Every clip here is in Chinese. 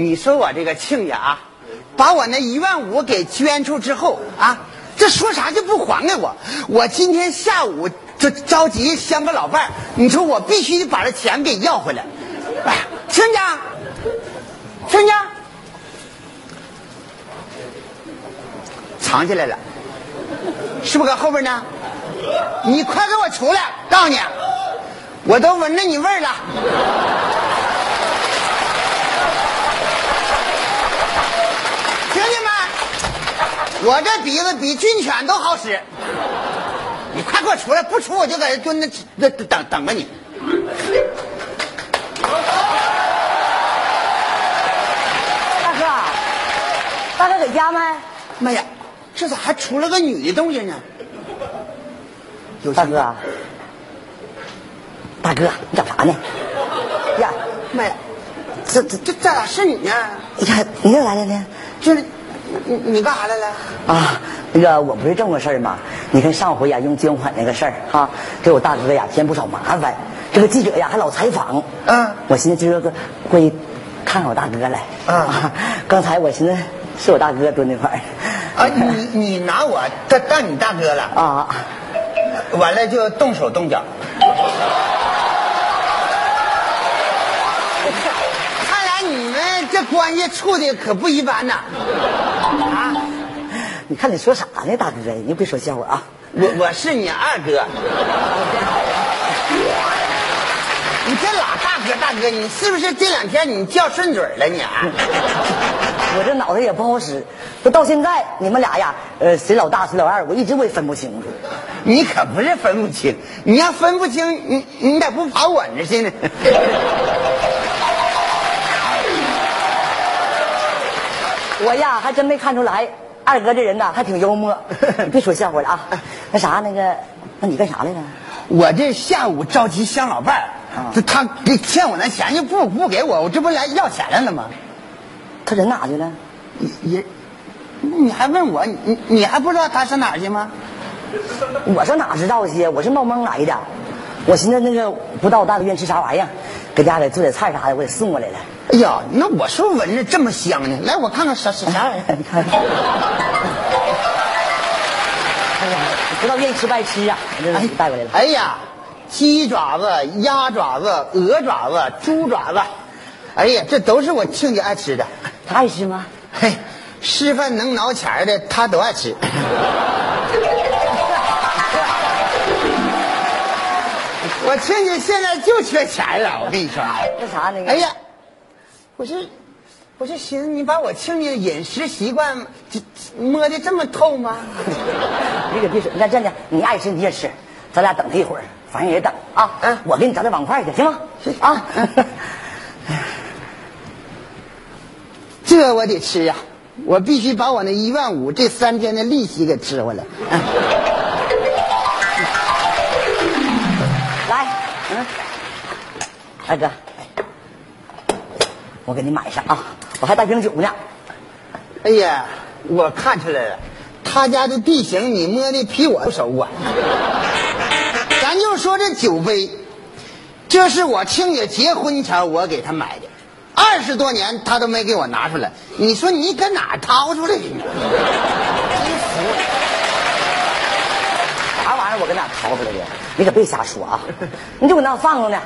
你说我这个亲家啊，把我那一万五给捐出之后啊，这说啥就不还给我。我今天下午就着急相个老伴儿，你说我必须把这钱给要回来。哎，亲家，亲家，藏起来了，是不是搁后边呢？你快给我出来！告诉你，我都闻着你味儿了。兄弟们，我这鼻子比军犬都好使。你快给我出来！不出我就在这蹲着那等等着你。大哥，大哥在家没？妈呀，这咋还出了个女的动静呢？有大哥，大哥，你找啥呢？呀，妈呀，这这这这咋是你呢？你看你这来了呢？就是你你干啥来了？啊，那个我不是这么个事儿吗？你看上回呀用捐款那个事儿哈，给我大哥呀添不少麻烦。这个记者呀还老采访，嗯我寻思今儿个过去看看我大哥来。嗯刚才我寻思是我大哥蹲那块儿。啊，你你拿我当当你大哥了，啊，完了就动手动脚。看来你们这关系处的可不一般呐！啊，你看你说啥呢，大哥？你别说笑话啊！我我是你二哥。你这老大哥大哥，你是不是这两天你叫顺嘴了你啊？我这脑袋也不好使，都到现在你们俩呀，呃，谁老大谁老二，我一直我也分不清楚。你可不是分不清，你要分不清，你你咋不跑我那去呢？我呀还真没看出来，二哥这人呐还挺幽默。你 别说笑话了啊。那啥，那个，那你干啥来了？我这下午着急相老伴儿，这他给欠我那钱就不不给我，我这不来要钱来了吗？他人哪去了？也，你还问我，你你还不知道他上哪儿去吗？我上哪知道去？我是冒蒙来的。我寻思那个不知道我大哥愿意吃啥玩意儿，搁家里做点菜啥的，我给送过来了。哎呀，那我说闻着这么香呢，来我看看啥啥啥玩意儿。你看，哎呀，不知道愿意吃不爱吃啊，我这是带过来了。哎呀，鸡爪子、鸭爪子、鹅爪子、猪爪子，哎呀，这都是我亲家爱吃的。他爱吃吗？嘿，吃饭能挠钱的，他都爱吃。我亲家现在就缺钱了，我跟你说。那啥那个？哎呀，我是，我是寻思你把我亲家饮食习惯这摸的这么透吗？你可别说，你看这样的，你爱吃你也吃，咱俩等他一会儿，反正也等啊。嗯我给你找点碗筷去，行吗？啊。这我得吃呀，我必须把我那一万五这三天的利息给吃回来。来，二哥，我给你买上啊，我还带瓶酒呢。哎呀，我看出来了，他家的地形你摸的比我熟啊。咱就说这酒杯，这是我亲家结婚前我给他买的，二十多年他都没给我拿出来。你说你搁哪掏出来的？真服了。啥玩意儿？我搁哪掏出来的？你可别瞎说啊！你就搁那放着呢，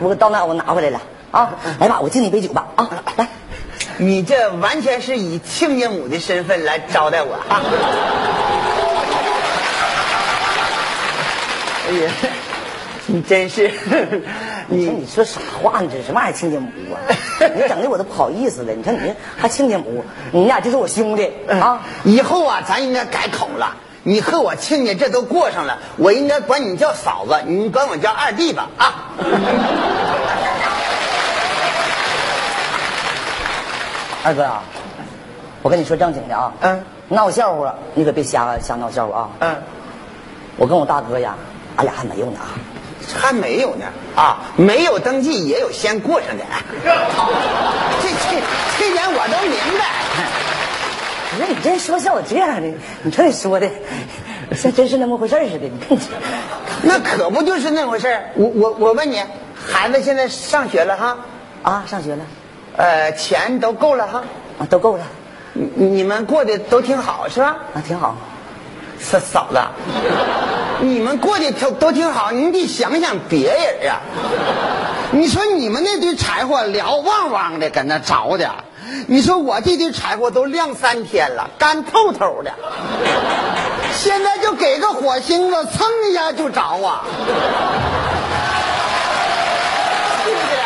我到那我拿回来了啊！来吧，我敬你一杯酒吧啊！来，你这完全是以亲家母的身份来招待我啊！哎呀，你真是，你说你你说啥话呢？这什么玩意儿亲家母啊？你整的我都不好意思了。你看你这还亲家母，你俩就是我兄弟啊！以后啊，咱应该改口了。你和我亲家这都过上了，我应该管你叫嫂子，你管我叫二弟吧啊！二哥啊，我跟你说正经的啊，嗯，闹笑话你可别瞎瞎闹笑话啊！嗯，我跟我大哥呀，俺俩还没有呢啊。还没有呢啊，没有登记也有先过上的。这这这点我都明白。不是你这说像我这样的，你瞅你说的，像真是那么回事似的。你看你，那可不就是那回事儿我我我问你，孩子现在上学了哈？啊，上学了，呃，钱都够了哈，啊，都够了，你你们过得都挺好是吧？啊，挺好。嫂嫂子，你们过得都都挺好，你得想想别人啊、你说你们那堆柴火燎旺旺的搁那着的，你说我这堆柴火都晾三天了，干透透的，现在就给个火星子，蹭一下就着啊！是不是？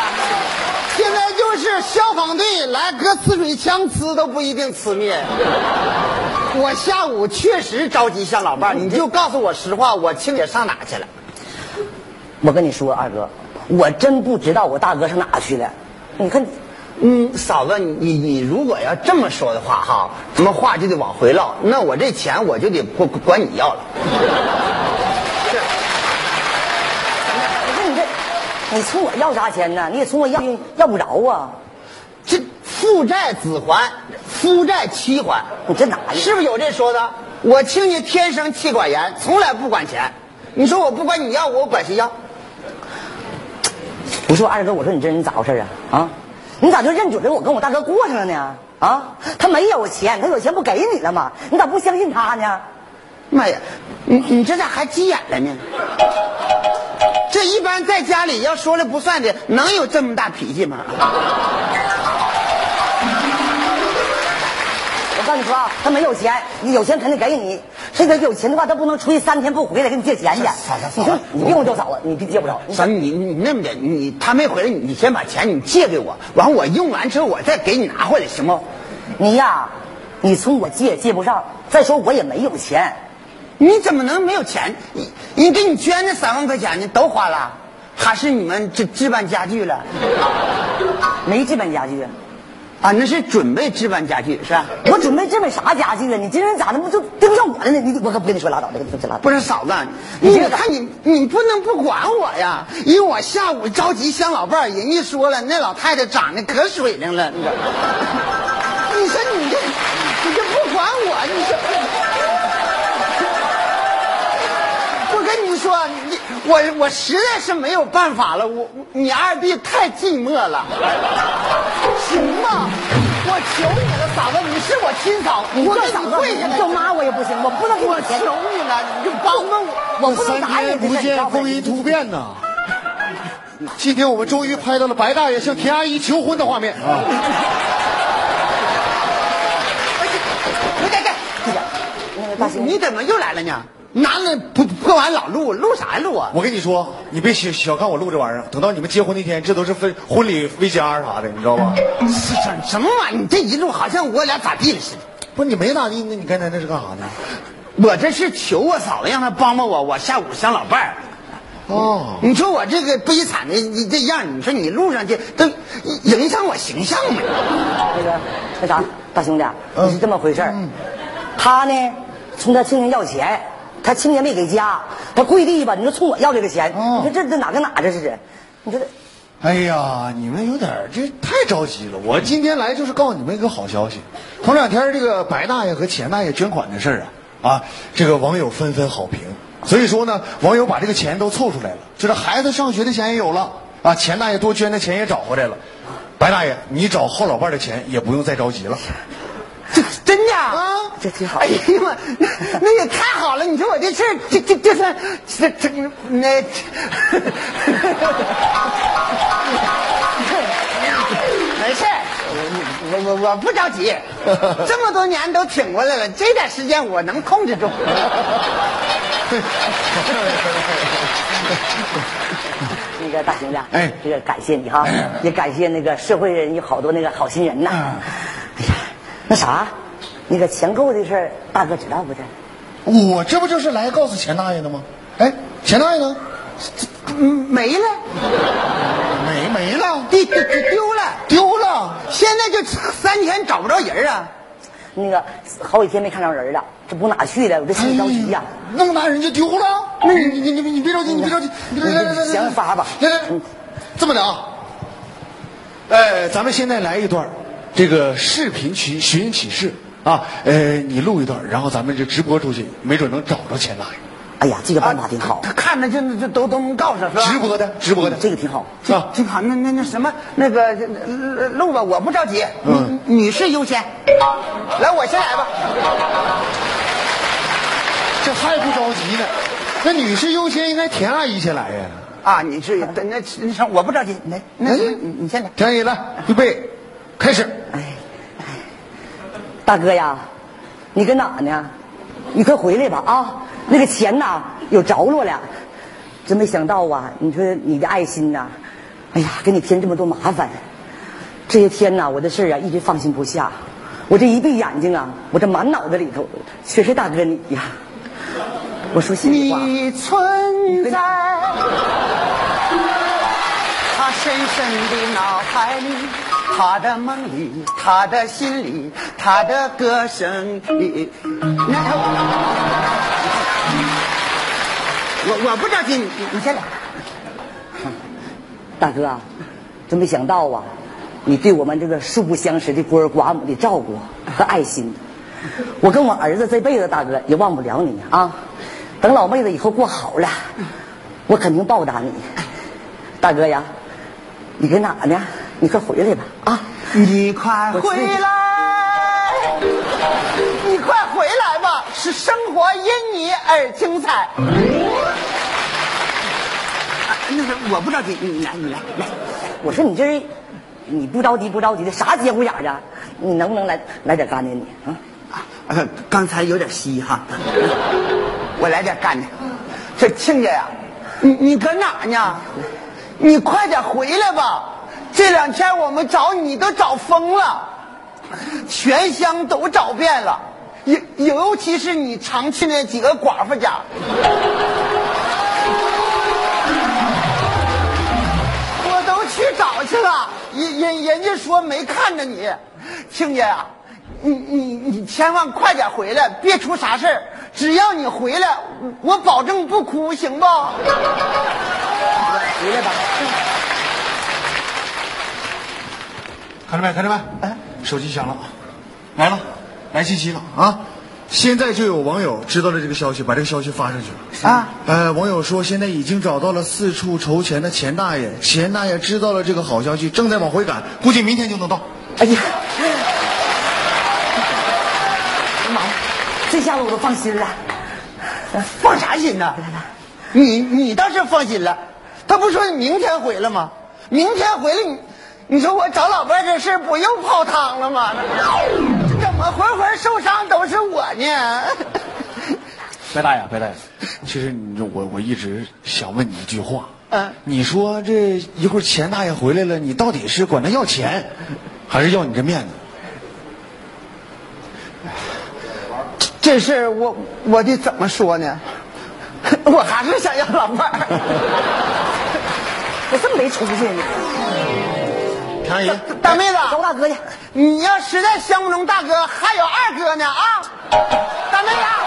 现在就是消防队来搁呲水枪呲都不一定呲灭。我下午确实着急向老伴，你就告诉我实话，我亲姐上哪去了？我跟你说，二哥，我真不知道我大哥上哪去了。你看，嗯，嫂子，你你你如果要这么说的话，哈，什么话就得往回唠，那我这钱我就得管管你要了。我说你这，你从我要啥钱呢？你也从我要要不着啊！这父债子还，夫债妻还，你这哪呀？是不是有这说的？我亲家天生妻管严，从来不管钱。你说我不管你要，我管谁要？我说二哥，我说你这人咋回事啊？啊，你咋就认准了我跟我大哥过上了呢？啊，他没有钱，他有钱不给你了吗？你咋不相信他呢？妈呀，你你这咋还急眼了呢？这一般在家里要说了不算的，能有这么大脾气吗？我告诉你说啊，他没有钱，你有钱肯定给你。这个有钱的话，他不能出去三天不回来给你借钱去。嫂子你说你别跟我叫嫂子，你别借不着。你咱你你那么的，你他没回来，你先把钱你借给我，完我用完之后我再给你拿回来，行不？你呀，你从我借借不上，再说我也没有钱。你怎么能没有钱？你你给你捐的三万块钱呢，都花了，还是你们置置办家具了？没置办家具啊，啊，那是准备置办家具是吧？我准备置办啥家具啊？你今天咋的不就对不上我了呢？你我可不跟你说拉倒，这个这拉倒。不是嫂子，你看你你不能不管我呀，因为我下午着急相老伴儿，人家说了，那老太太长得可水灵了，你 说你这你这不管我，你说。我我实在是没有办法了，我你二弟太寂寞了，行吗？我求你了，嫂子，你是我亲嫂，我给你跪下来，叫妈我也不行，我不能给我你钱。求你了，你就帮帮我。我不能三答应天不见风云突变呐！今天我们终于拍到了白大爷向田阿姨求婚的画面啊！给给给，那个大兴，你怎么又来了呢？拿那破破完老录，录啥呀录啊？我跟你说，你别小小看我录这玩意儿，等到你们结婚那天，这都是分婚礼 VCR 啥的，你知道吧？什什么玩意儿？你这一录好像我俩咋地了似的。不是你没咋地，那你刚才那是干啥呢？我这是求我嫂子让她帮帮我，我下午想老伴儿。哦，你说我这个悲惨的你这样，你说你录上去都影响我形象吗？那个那啥，大兄弟啊，嗯是这么回事儿。他呢，从他亲家要钱，他亲家没给家，他跪地吧，你说冲我要这个钱，哦你说这这哪跟哪这是？你说这哎呀，你们有点这太着急了。我今天来就是告诉你们一个好消息，头两天这个白大爷和钱大爷捐款的事儿啊，啊，这个网友纷纷好评。所以说呢，网友把这个钱都凑出来了，就是孩子上学的钱也有了啊，钱大爷多捐的钱也找回来了。白大爷，你找后老伴的钱也不用再着急了。这真的？啊？这挺好。哎呀妈，那那也太好了！你说我这事儿，这这这算这这那，没事儿。我我我我不着急，这么多年都挺过来了，这点时间我能控制住。那个大兄弟这个感谢你哈，也感谢那个社会人有好多那个好心人呐。嗯。哎呀，那啥，那个钱够的事儿，大哥知道不这？我这不就是来告诉钱大爷的吗？哎，钱大爷呢？嗯没了，没没了，丢丢丢了，丢了。现在就三天找不着人啊！那个好几天没看着人了，这不哪去了？我这心里着急呀、哎那么大人就丢了？那你你你你你别着急，你别着急，你来来来来来，想法吧来来，这么的啊，呃，咱们现在来一段这个视频启寻人启事啊，呃，你录一段，然后咱们就直播出去，没准能找着钱大爷。哎呀，这个办法挺好他，看着就就都都能告诉是吧？直播的，直播的，这个挺好。啊，挺好。那那那什么，那个呃录吧，我不着急，嗯女女士优先。来，我先来吧。这还不着急呢。那女士优先，应该田阿姨先来呀。啊，你是那那那我不着急，来，那你你先来。田阿姨来，预备，开始。大哥呀，你搁哪呢？你快回来吧啊！那个钱呐有着落了，真没想到啊！你说你的爱心呐，哎呀，给你添这么多麻烦。这些天呐，我的事儿啊一直放心不下。我这一闭眼睛啊，我这满脑子里头全是大哥你呀。我说心里话，你存在他深深的脑海里，他的梦里，他的心里，他的歌声里。我我不着急，你你先来。大哥，真没想到啊，你对我们这个素不相识的孤儿寡母的照顾和爱心，我跟我儿子这辈子大哥也忘不了你啊！等老妹子以后过好了，我肯定报答你。大哥呀，你搁哪呢？你快回来吧啊！你快回来，你快回来吧，是生活因你而精彩。啊那个我不着急，你来，你来，来。我说你这是你不着急不着急的啥节骨眼儿啊？你能不能来来点干的你啊？啊，刚才有点稀哈，我来点干的。这亲家呀，你你搁哪呢？你快点回来吧！这两天我们找你都找疯了，全乡都找遍了，尤尤其是你常去那几个寡妇家。我都去找去了，人人人家说没看着你，亲家呀、你你你千万快点回来，别出啥事。只要你回来，我保证不哭，行不？回来吧。看着没？看着没？哎，手机响了，来了，来信息了啊！现在就有网友知道了这个消息，把这个消息发上去了。啊，呃，网友说现在已经找到了四处筹钱的钱大爷，钱大爷知道了这个好消息，正在往回赶，估计明天就能到。哎呀，哎呀妈呀，这下子我都放心了。放啥心呢？你你倒是放心了，他不说你明天回来吗？明天回来你，你说我找老伴儿这事儿不又泡汤了吗？这怎么回回受伤都是我呢？白大爷，白大爷，其实我我一直想问你一句话，嗯你说这一会儿钱大爷回来了，你到底是管他要钱，还是要你这面子？这事儿我我得怎么说呢？我还是想要老伴儿。我这么没出息呢？大妹子，找大哥去。你要实在相不中大哥，还有二哥呢啊！大妹子。